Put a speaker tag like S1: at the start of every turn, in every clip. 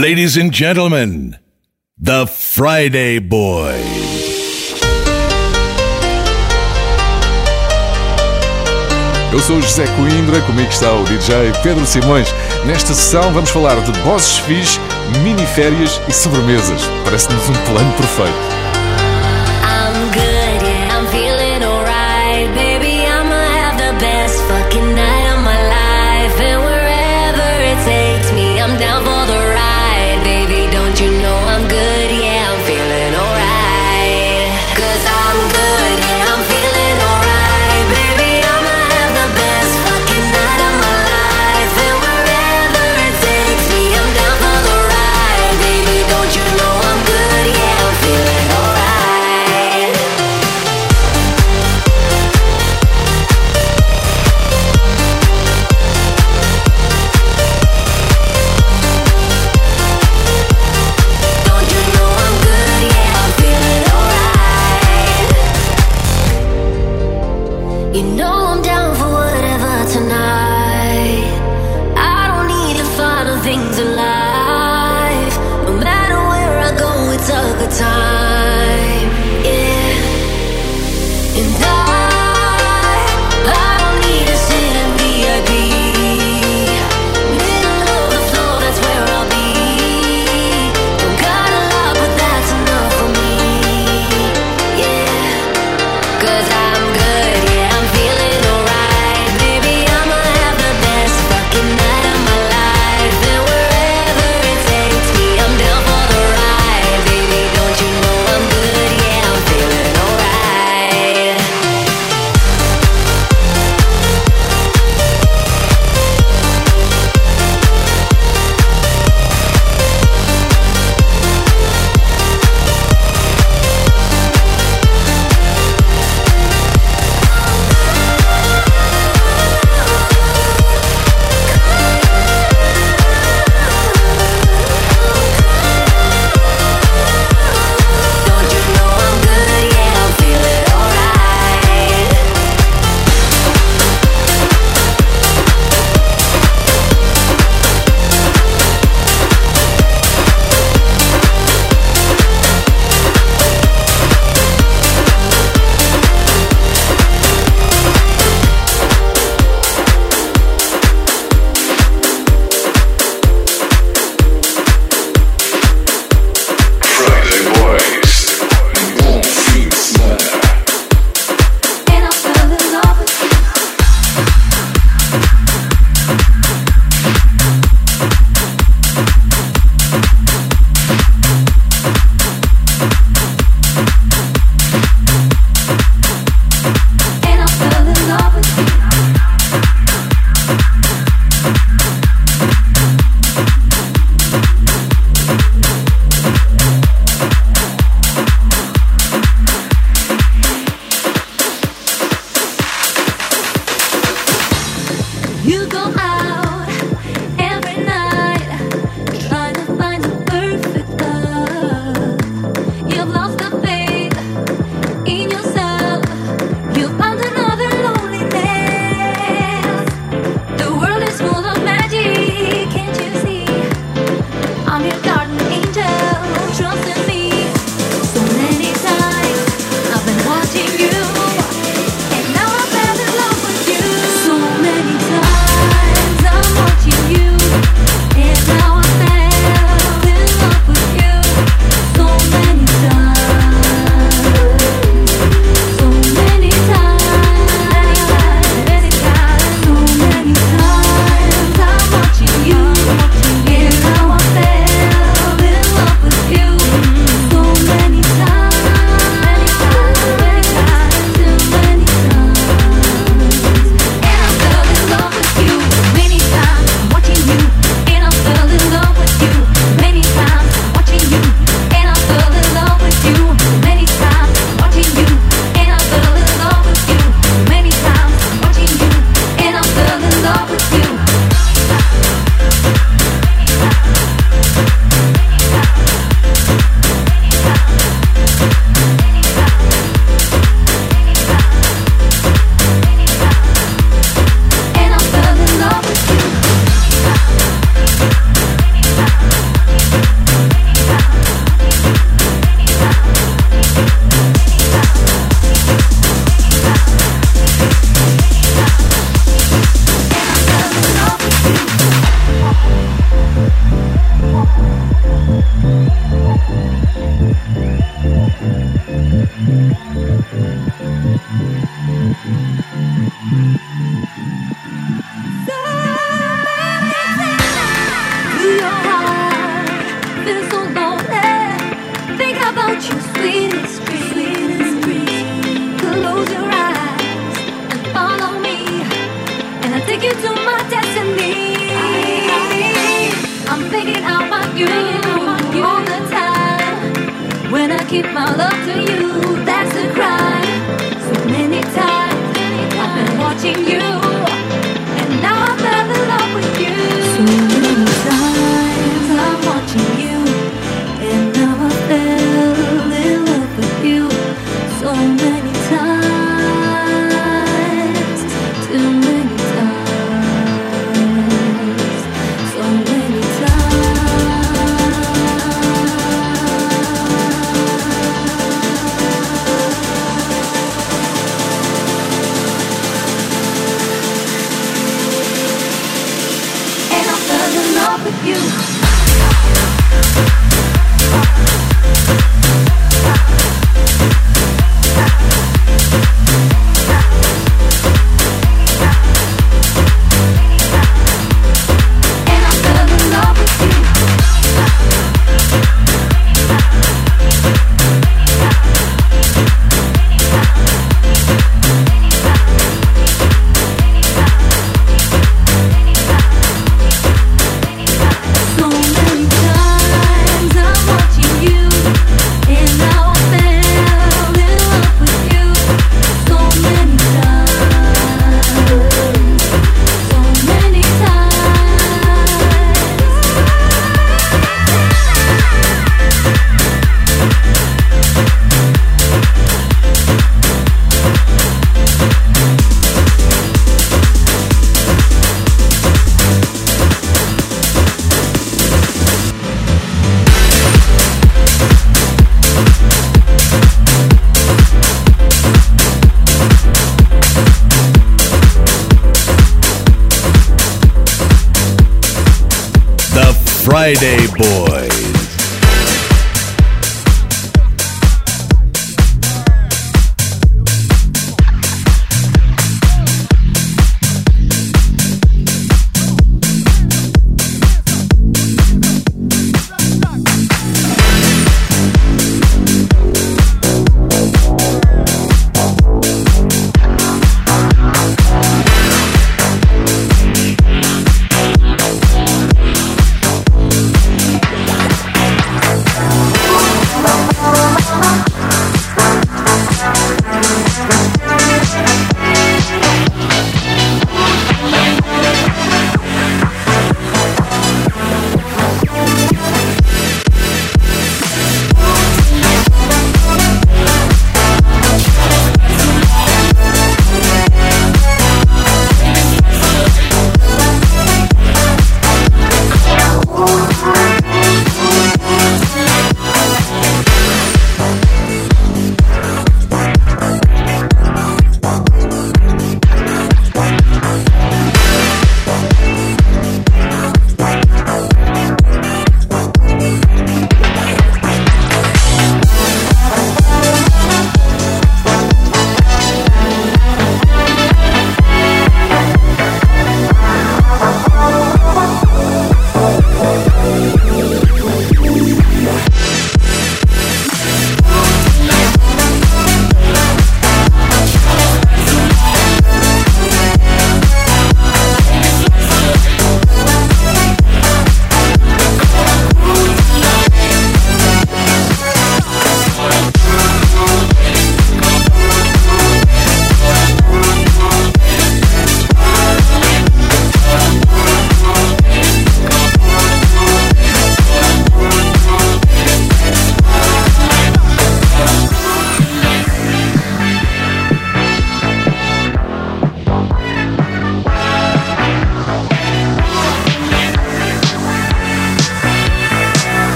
S1: Ladies and gentlemen, The Friday boy.
S2: Eu sou José Coimbra, comigo está o DJ Pedro Simões. Nesta sessão vamos falar de bosses fixes, miniférias e sobremesas. Parece-nos um plano perfeito.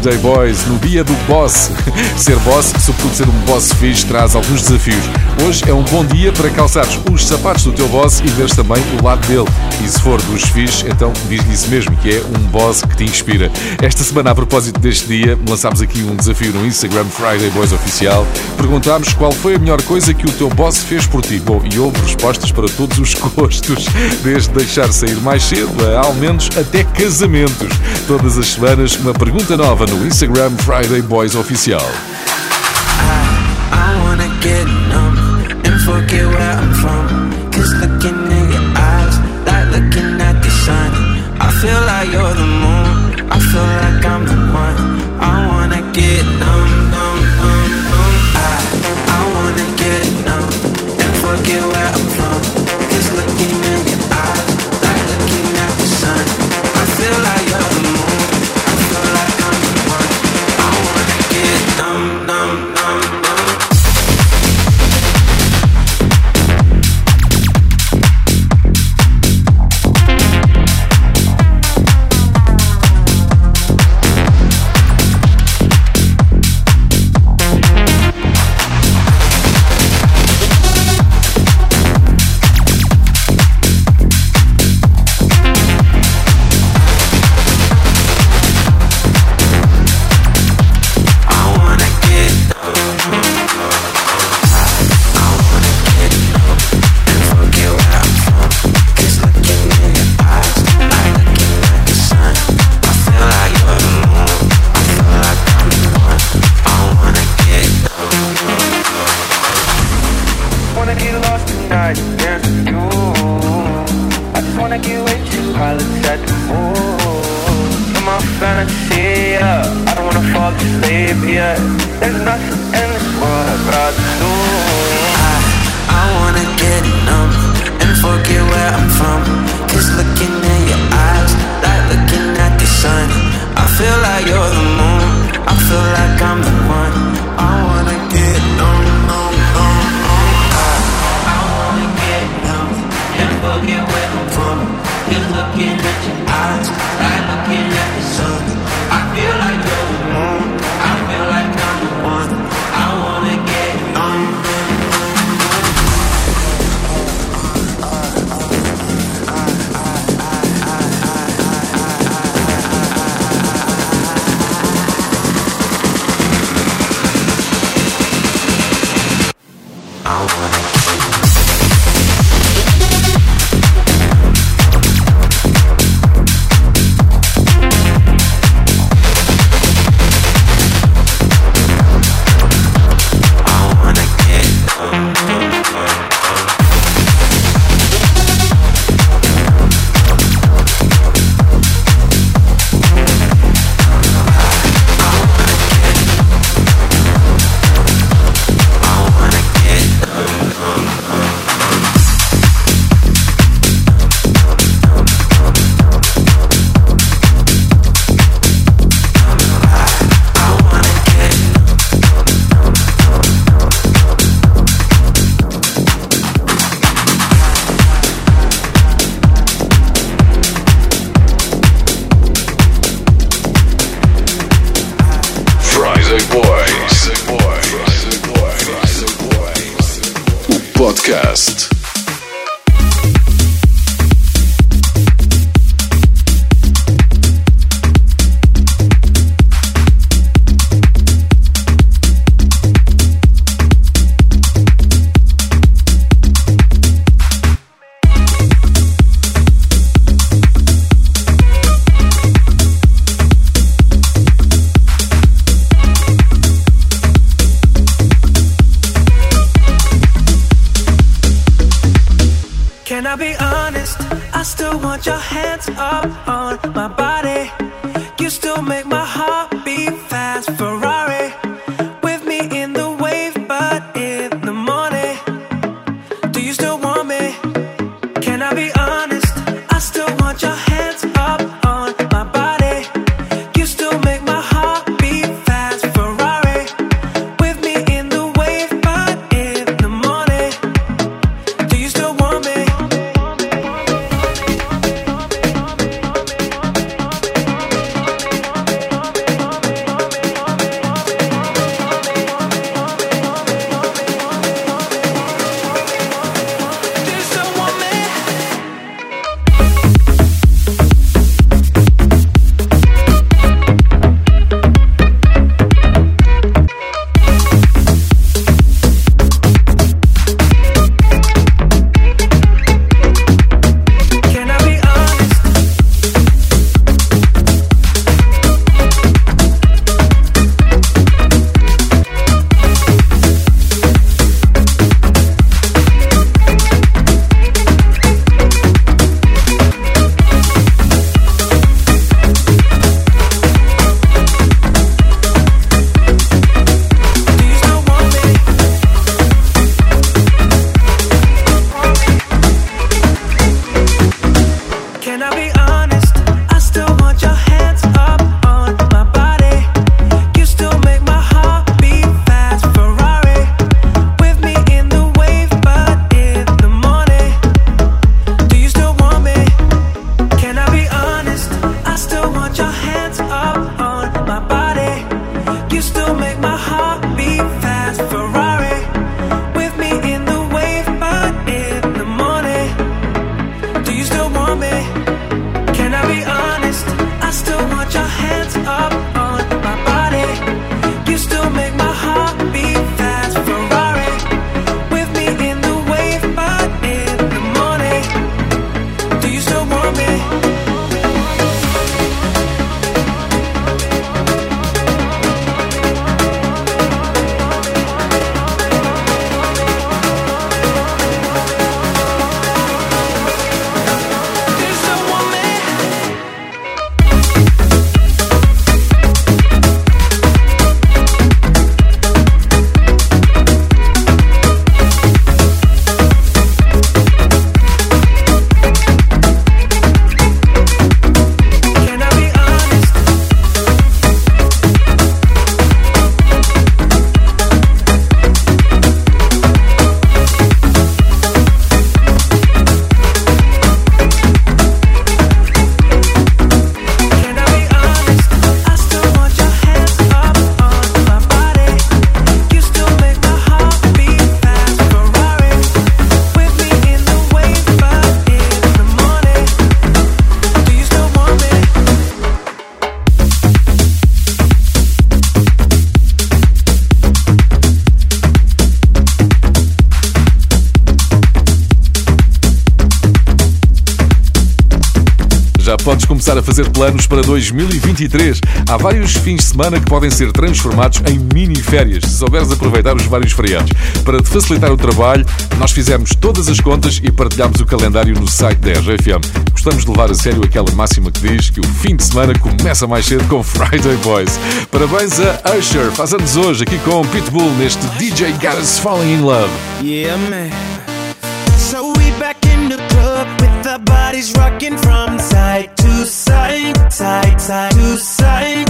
S1: Friday
S3: Boys, no dia do boss. Ser boss, sobretudo ser um boss fixe, traz alguns desafios. Hoje é um bom dia para calçares os sapatos do teu boss e veres também o lado dele. E se for dos fixe, então diz-lhe isso mesmo, que é um boss que te inspira. Esta semana, a propósito deste dia, lançámos aqui um desafio no Instagram Friday Boys Oficial. Perguntámos qual foi a melhor coisa que o teu boss fez por ti. Bom, e houve respostas para todos os gostos, desde deixar sair mais cedo a ao menos até casamentos. Todas as semanas, uma pergunta nova no Instagram Friday Boys Oficial.
S4: I feel like I'm the one. I wanna get numb.
S3: Começar a fazer planos para 2023. Há vários fins de semana que podem ser transformados em mini-férias, se souberes aproveitar os vários feriados. Para te facilitar o trabalho, nós fizemos todas as contas e partilhamos o calendário no site da RFM. Gostamos de levar a sério aquela máxima que diz que o fim de semana começa mais cedo com Friday Boys. Parabéns a Usher, faz anos hoje aqui com Pitbull neste DJ Got Us Falling in Love.
S5: Yeah, man. So we back in the club with the bodies rocking from side side, side to side.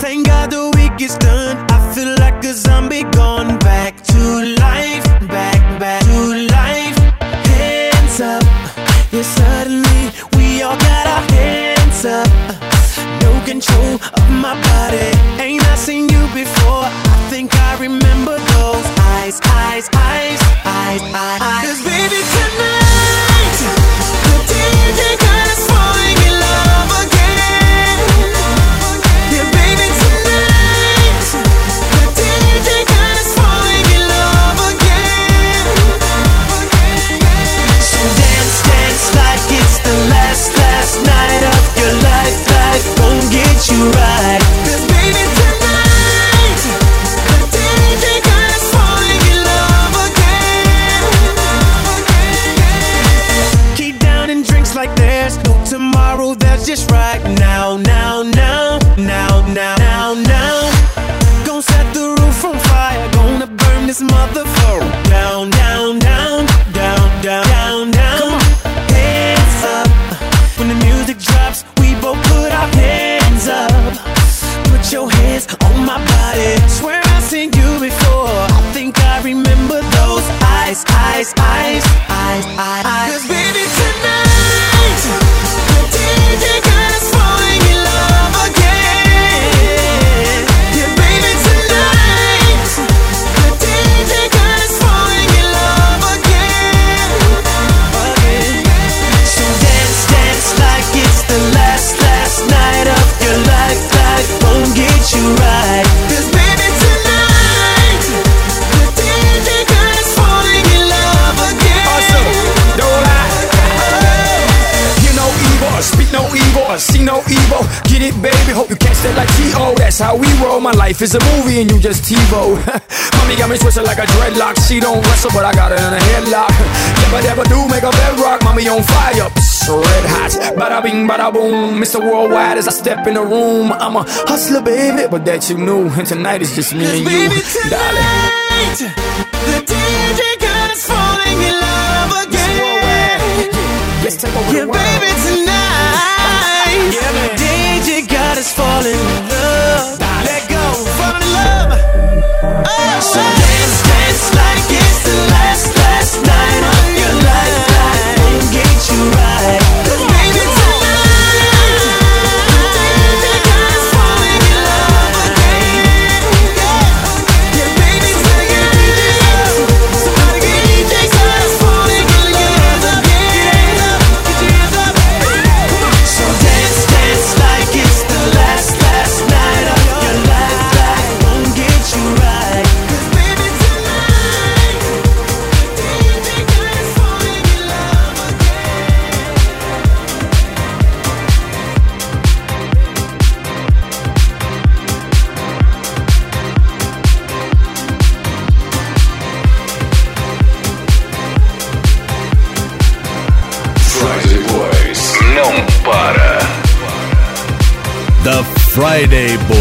S5: Thank God the week is done. I feel like a zombie gone back to life, back, back to life. Hands up, yeah, suddenly we all got our hands up. No control of my body. Ain't I seen you before? I think I remember those eyes, eyes, eyes, eyes, eyes. Cause baby, you right. It's
S6: is a movie and you just TiVo. Mommy got me twisted like a dreadlock. She don't wrestle, but I got her in a headlock. Never, never do make a bedrock. Mommy on fire, red hot. Bada bing, bada boom. Mr. Worldwide as I step in the room. I'm a hustler, baby, but that you knew. And tonight is just me and you,
S5: baby, tonight. The DJ God is falling in love again. Yeah, baby, tonight. Yeah, DJ God is falling in love.
S7: Friday, boy.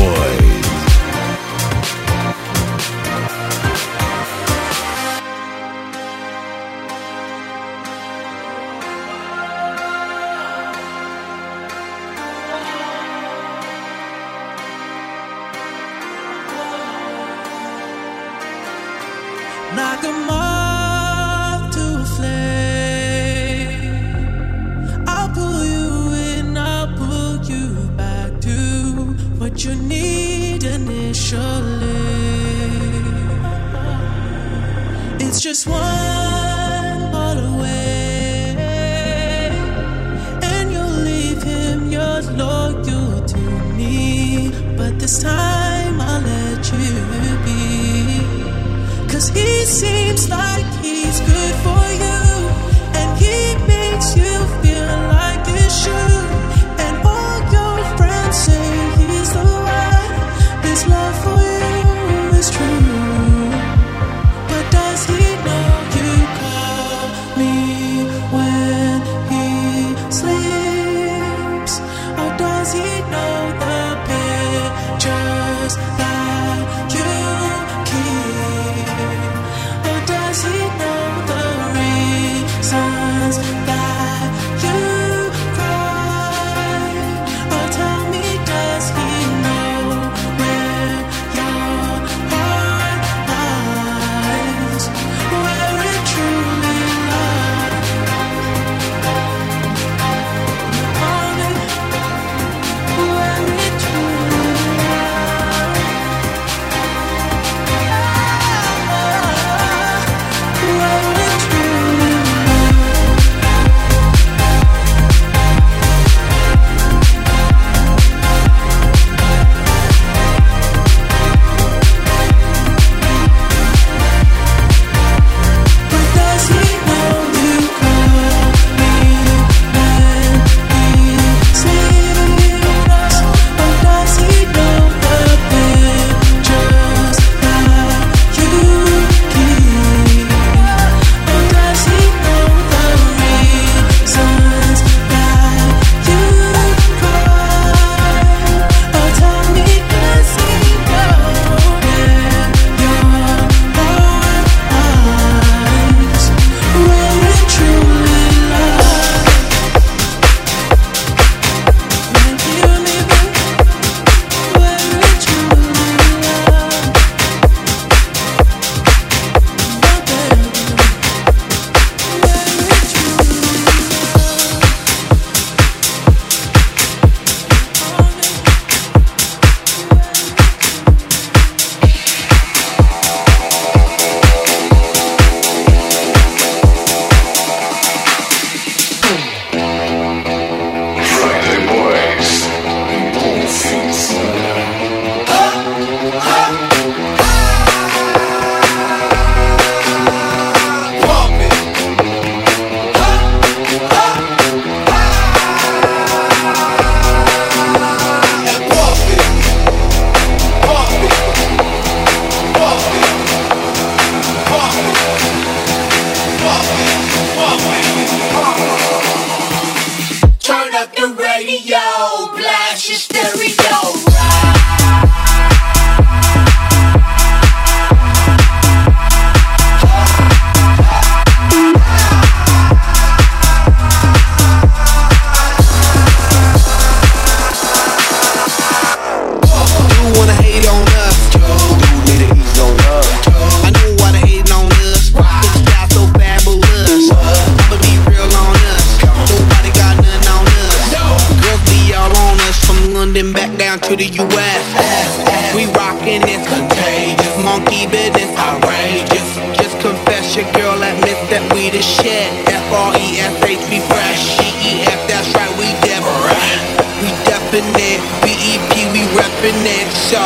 S7: monkey business outrageous. Just confess your girl admit that we the shit. F R E S H we fresh. E E F that's right we definite. We definite. B E P we reppin' it. So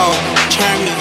S7: turn me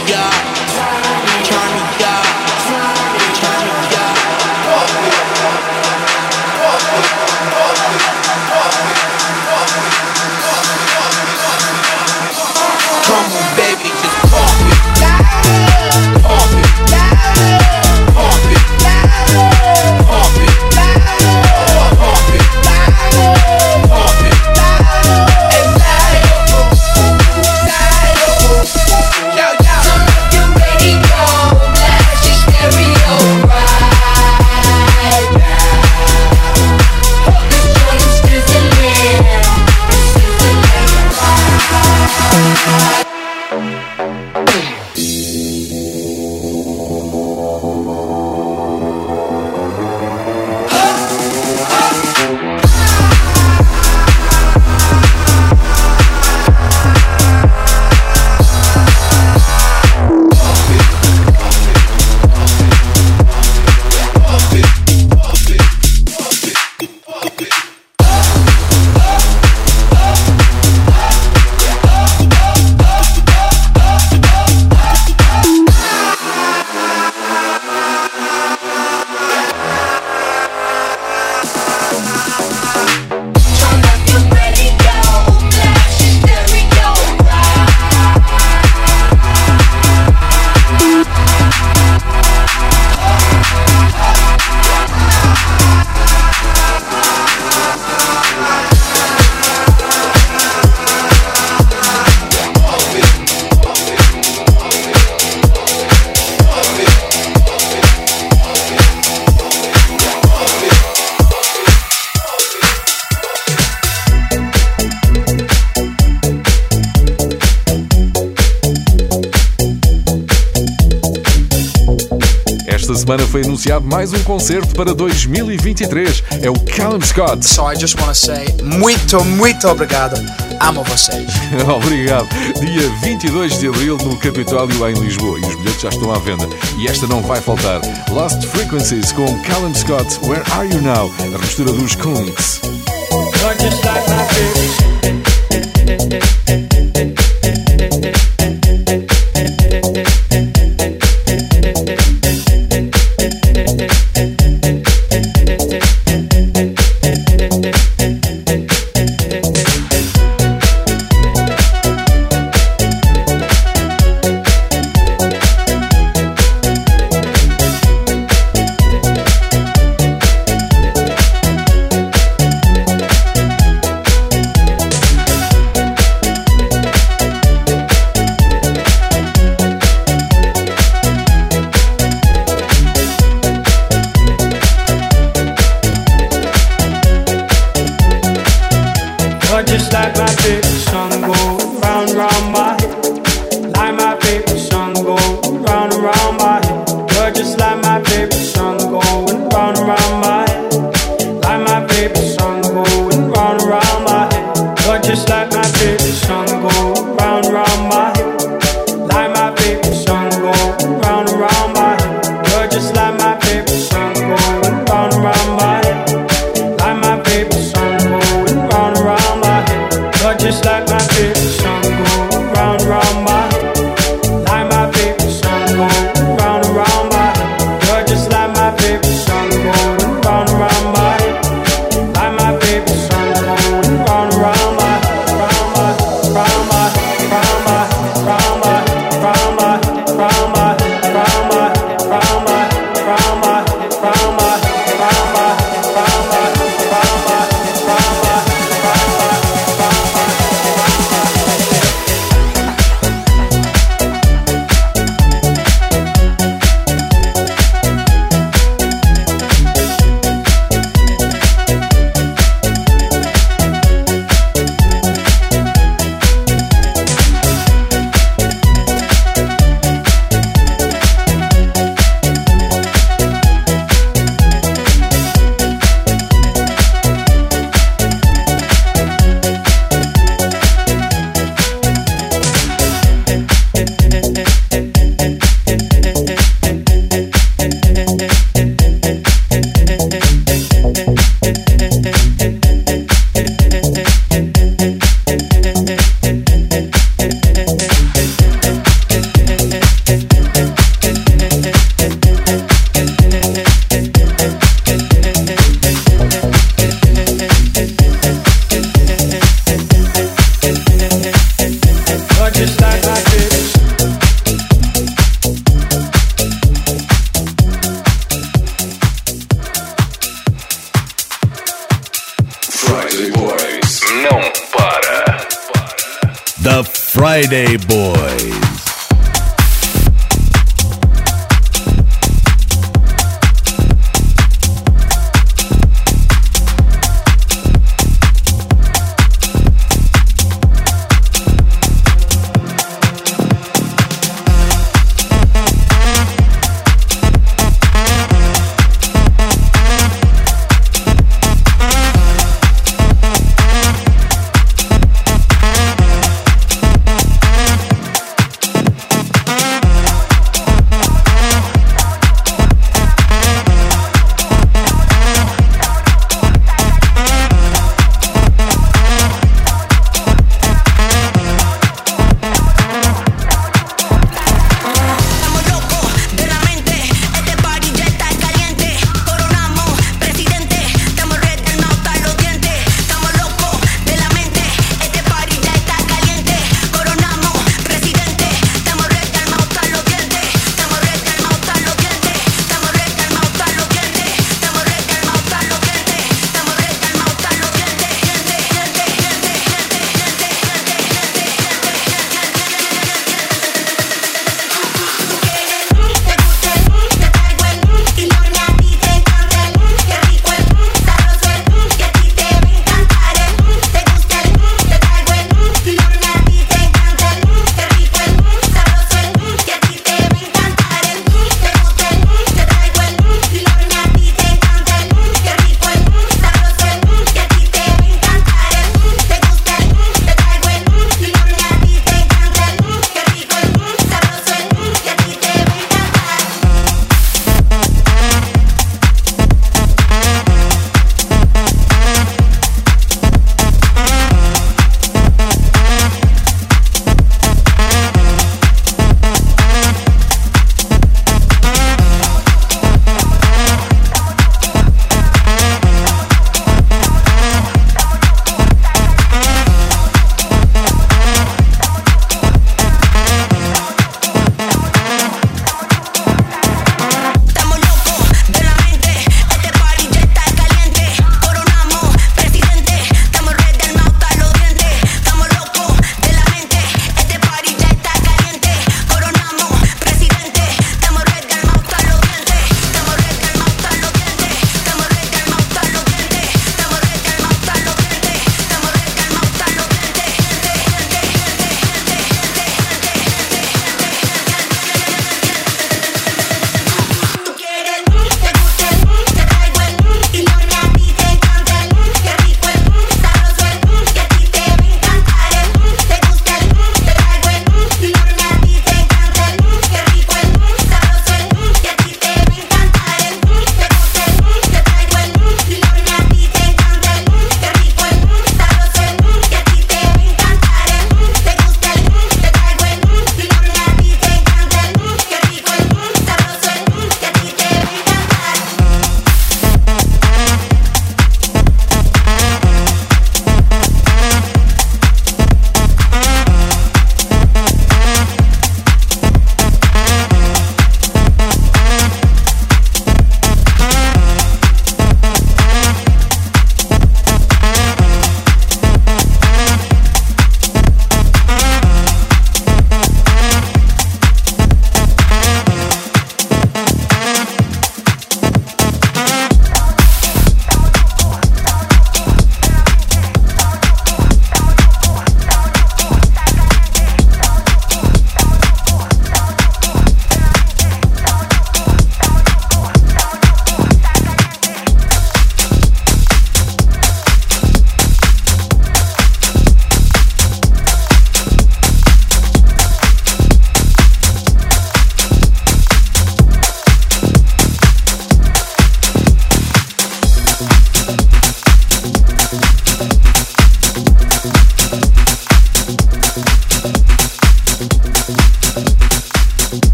S8: semana foi anunciado mais um concerto para 2023. É o Callum Scott.
S9: So I just want to say muito, muito obrigado. Amo vocês.
S8: Obrigado. Dia 22 de abril no Capitólio em Lisboa. E os bilhetes já estão à venda. E esta não vai faltar. Lost Frequencies com Callum Scott. Where Are You Now? A mistura dos Kunks.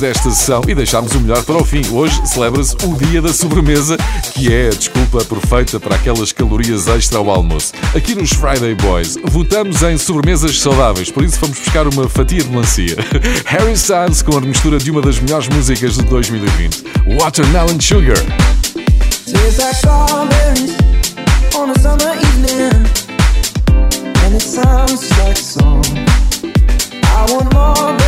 S10: Desta sessão e deixámos o melhor para o fim. Hoje celebra-se o dia da sobremesa, que é a desculpa perfeita para aquelas calorias extra ao almoço. Aqui nos Friday Boys votamos em sobremesas saudáveis, por isso vamos buscar uma fatia de melancia. Harry Styles com a mistura de uma das melhores músicas de 2020, Watermelon Sugar. And. I want more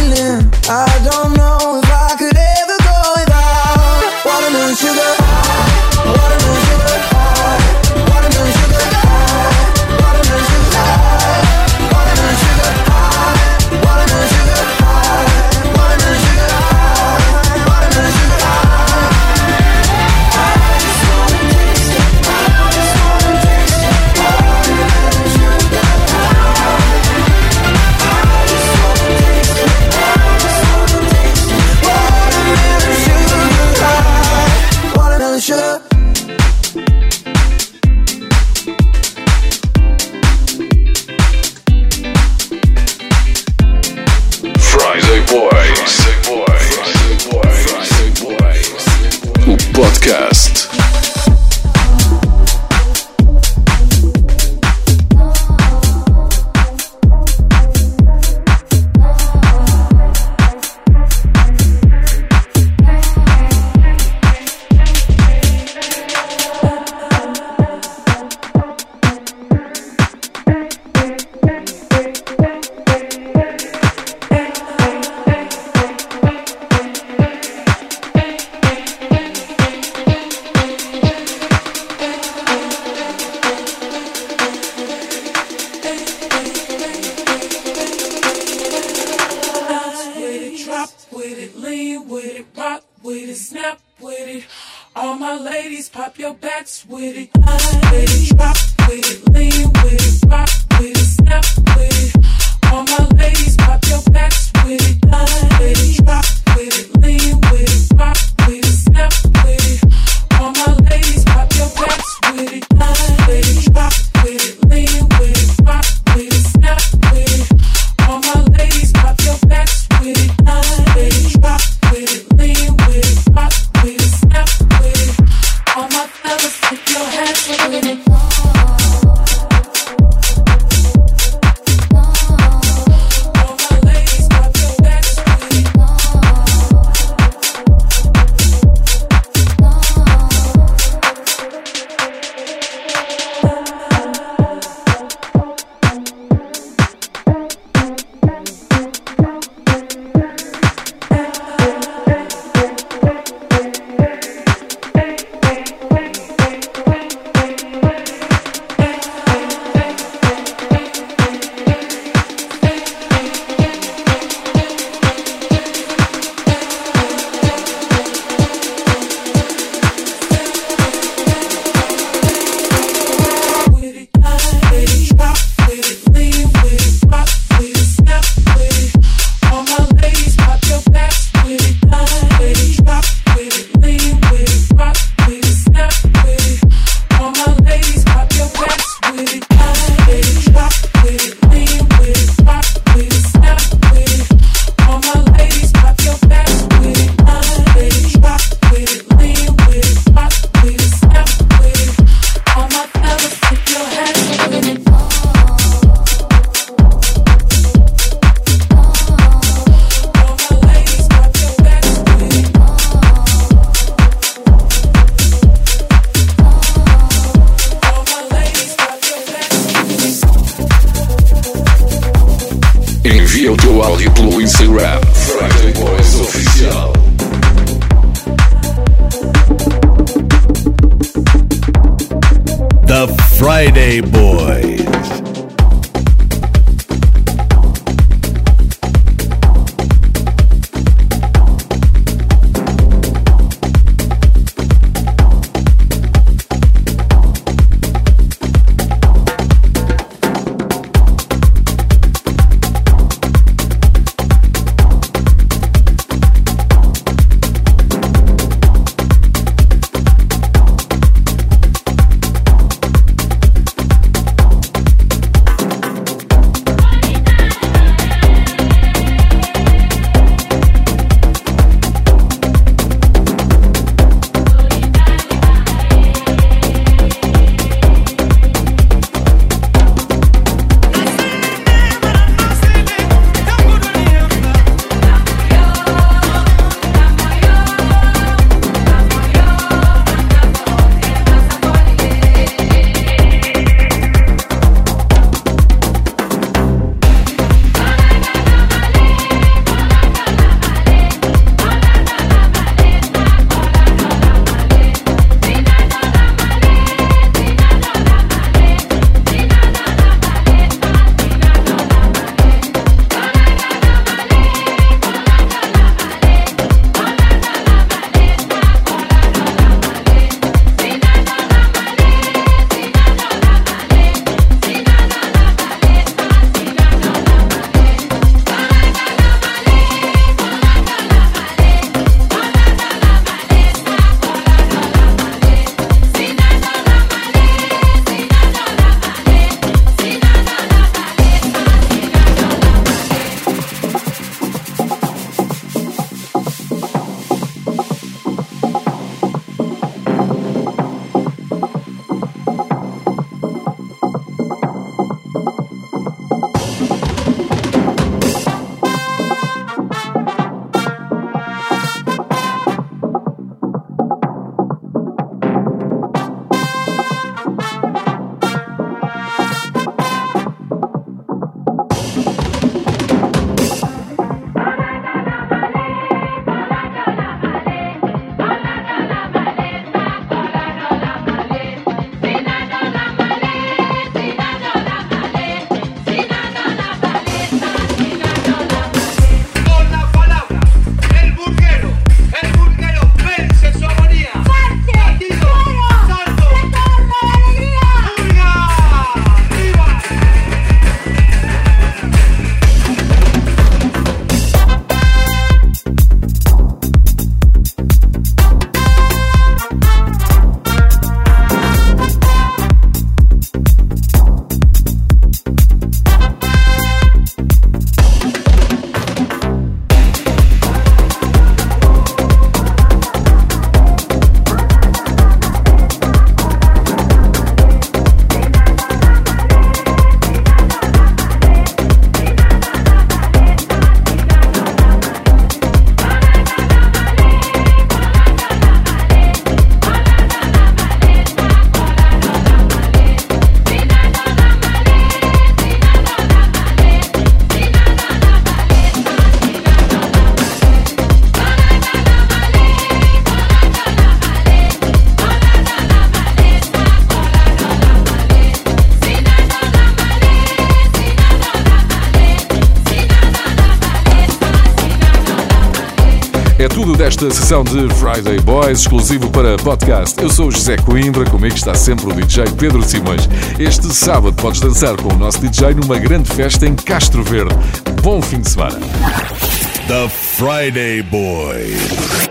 S10: feeling. I don't know if I could it,
S11: drop with it, lean with it, rock
S3: desta sessão de Friday Boys, exclusivo para podcast. Eu sou o José Coimbra, comigo está sempre o DJ Pedro Simões. Este sábado podes dançar com o nosso DJ numa grande festa em Castro Verde. Bom fim de semana.
S12: The Friday Boys.